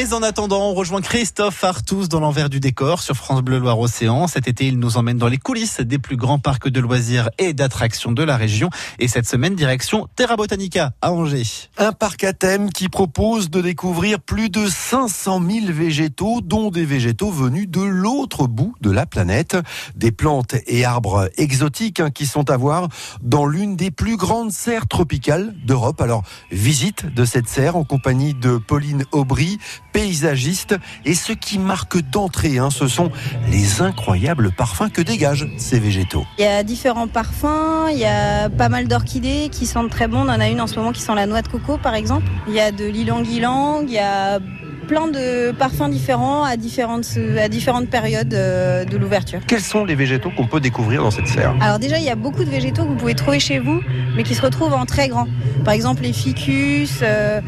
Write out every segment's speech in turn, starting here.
Mais en attendant, on rejoint Christophe Artous dans l'envers du décor sur France Bleu Loire Océan. Cet été, il nous emmène dans les coulisses des plus grands parcs de loisirs et d'attractions de la région. Et cette semaine, direction Terra Botanica à Angers. Un parc à thème qui propose de découvrir plus de 500 000 végétaux, dont des végétaux venus de l'autre bout de la planète. Des plantes et arbres exotiques hein, qui sont à voir dans l'une des plus grandes serres tropicales d'Europe. Alors, visite de cette serre en compagnie de Pauline Aubry, paysagiste. Et ce qui marque d'entrée, hein, ce sont les incroyables parfums que dégagent ces végétaux. Il y a différents parfums, il y a pas mal d'orchidées qui sentent très bon. On en a une en ce moment qui sent la noix de coco, par exemple. Il y a de l'ilang-ilang, il y a plein de parfums différents à différentes, à différentes périodes euh, de l'ouverture. Quels sont les végétaux qu'on peut découvrir dans cette serre? Alors déjà, il y a beaucoup de végétaux que vous pouvez trouver chez vous, mais qui se retrouvent en très grand. Par exemple, les ficus. Euh,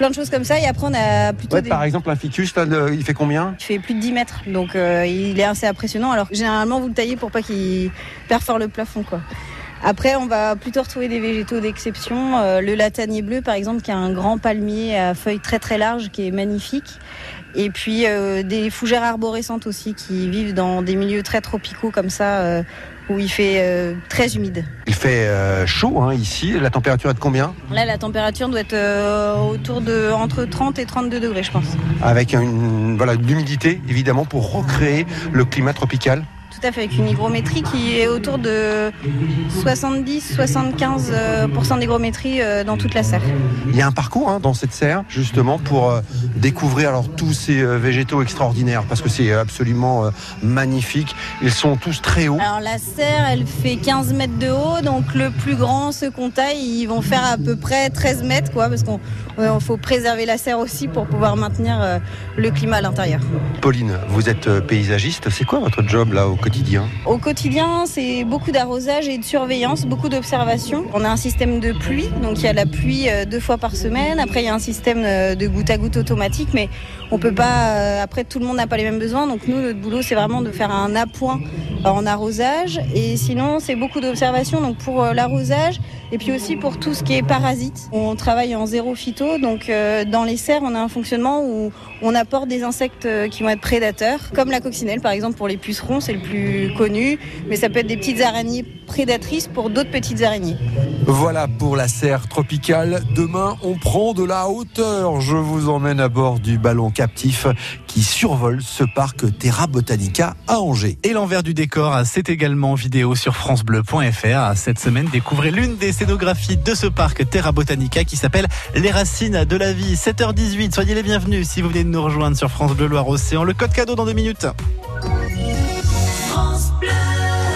plein de choses comme ça et après on a plutôt ouais, par exemple un ficus là, il fait combien il fait plus de 10 mètres donc euh, il est assez impressionnant. Alors généralement vous le taillez pour pas qu'il perfore le plafond quoi après, on va plutôt retrouver des végétaux d'exception. Euh, le latanier bleu, par exemple, qui a un grand palmier à feuilles très très larges, qui est magnifique. Et puis euh, des fougères arborescentes aussi, qui vivent dans des milieux très tropicaux comme ça, euh, où il fait très humide. Il fait chaud hein, ici. La température est de combien? Là, la température doit être autour de entre 30 et 32 degrés, je pense. Avec une, voilà, l'humidité, évidemment, pour recréer le climat tropical? Tout à fait, avec une hygrométrie qui est autour de 70-75% euh, d'hygrométrie euh, dans toute la serre. Il y a un parcours hein, dans cette serre, justement, pour euh, découvrir alors tous ces végétaux extraordinaires, parce que c'est absolument magnifique. Ils sont tous très hauts. Alors la serre, elle fait 15 mètres de haut, donc le plus grand, ceux qu'on taille, ils vont faire à peu près 13 mètres, quoi, parce qu'on faut préserver la serre aussi pour pouvoir maintenir le climat à l'intérieur. Pauline, vous êtes paysagiste, c'est quoi votre job là au quotidien? Au quotidien, c'est beaucoup d'arrosage et de surveillance, beaucoup d'observation. On a un système de pluie, donc il y a la pluie euh, deux fois par semaine. Après, il y a un système euh, de goutte à goutte automatique, mais on peut pas. Euh, après, tout le monde n'a pas les mêmes besoins, donc nous, notre boulot, c'est vraiment de faire un appoint en arrosage. Et sinon, c'est beaucoup d'observation, donc pour l'arrosage et puis aussi pour tout ce qui est parasites. On travaille en zéro phyto, donc dans les serres, on a un fonctionnement où on apporte des insectes qui vont être prédateurs, comme la coccinelle par exemple pour les pucerons, c'est le plus connu, mais ça peut être des petites araignées prédatrices pour d'autres petites araignées. Voilà pour la serre tropicale. Demain, on prend de la hauteur. Je vous emmène à bord du ballon captif qui survole ce parc Terra Botanica à Angers. Et l'envers du décor, c'est également vidéo sur francebleu.fr. Cette semaine, découvrez l'une des scénographies de ce parc Terra Botanica qui s'appelle Les racines de la vie. 7h18, soyez les bienvenus si vous venez de nous rejoindre sur France Bleu Loire Océan. Le code cadeau dans deux minutes.